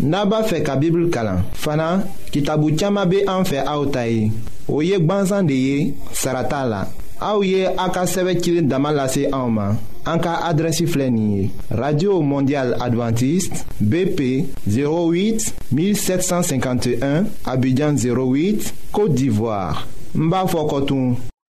n'a b'a fɛ ka bibulu kalan fana kitabu caman bɛ an fɛ aw ta ye o ye gwansan de ye sara t'a la aw ye a ka sɛbɛn cilen dama lase anw ma an ka adrɛsi filɛ nin ye radio mondial adventiste bp 08 1751 abidjan 08 côte d'ivoire n b'a fɔ kɔtun.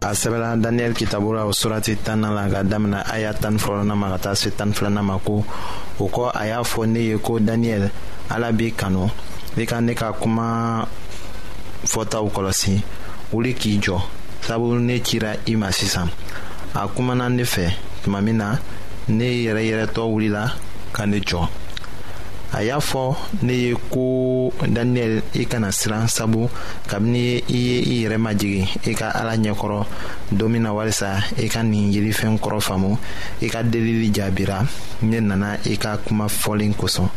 a sɛbɛla daniyɛli kitabu la o surati tan na la ka damina a y'a tan fɔlɔna ma ka taa se tan filanan ma ko o kɔ a y'a fɔ ne ye ko daniyɛli ala b'i kanu i ka ne ka kuma fɔtaw kɔlɔsi wuli k'i jɔ sabu ne cira i ma sisan a kumana ne fɛ tuma min na ne yɛrɛ yɛrɛtɔ wulila ka ne jɔ a y'a fɔ ne ye ko daniyɛli i kana siran sabu kabini i ye i yɛrɛ majigin ka ala ɲɛkɔrɔ don min na walisa i ka nin yelifɛn kɔrɔ faamu i ka delili jaabira ne nana i ka kuma fɔlen kosɔn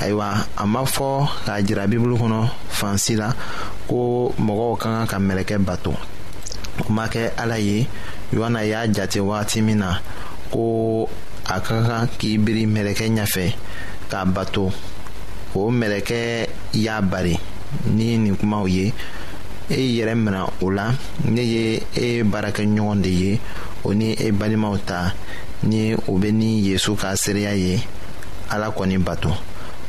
ayiwa a ma fɔ k'a jira bibulu kɔnɔ fansi la ko mɔgɔw ka kan ka mɛlɛkɛ bato o ma kɛ ala ye yohana y'a jate wagati min na ko a ka kan k'i biri mɛlɛkɛ ɲɛfɛ k'a bato o mɛlɛkɛ bɛɛ y'a bari ni nin kumaw ye e yɛrɛ mina o la ne ye e baarakɛɲɔgɔn de ye o ni e balimaw ta ni o bɛ ni yesu ka seereya ye ala kɔni bato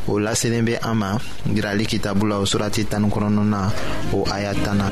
o laselen bɛ an ma jirali kitabu la o surati tan ni kɔnɔntɔnnan o aya tan na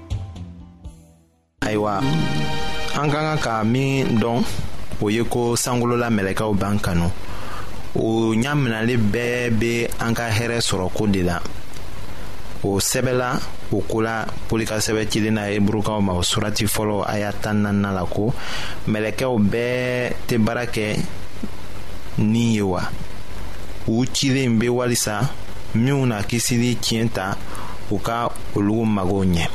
ayiwa an ka kan ka min dɔn o ye ko sankolola mɛlɛkɛw b'an kanu o ɲaminali bɛɛ bɛ an ka hɛrɛ sɔrɔ ko de la o sɛbɛla o ko la poli ka sɛbɛ cilen na heburukaw ma o surati fɔlɔ a y'a tan naaninan la ko mɛlɛkɛw bɛɛ tɛ baara kɛ ni ye wa u cilen bɛ walisa minw na kisili tiɲɛ ta u ka olu magow ɲɛ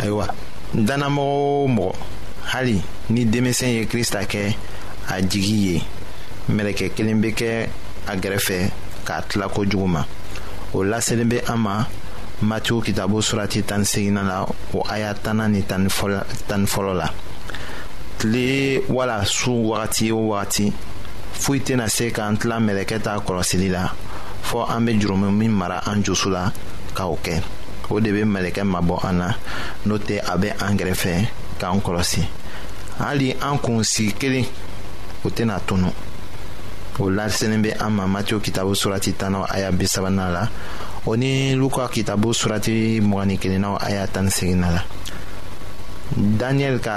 ayiwa dannamɔgɔ o mɔgɔ hali ni denmisɛn ye krista kɛ a jigi ye mɛlɛkɛ kelen bɛ kɛ a gɛrɛfɛ k'a tila kojugu ma o laselen bɛ an ma matiw kitabo surati tan ni seginna la o aya tanna ni tan ni fɔlɔ la tile wala su wagati o wagati foyi tɛna se k'an tila mɛlɛkɛ ta kɔlɔsili la fɔɔ an bɛ jurumu min mara an dusu la ka o kɛ o de bɛ mɛlɛkɛ mabɔ an na n'o tɛ a bɛ an kɛrɛfɛ k'an kɔlɔsi hali an kun sigi kelen o tɛna tunu o larisenin bɛ an ma matiyo kitabu surati tanaw aya bi sabanan la o ni luka kitabu surati mɔgɔni kelennaw aya tan ni seginna la daniyɛli ka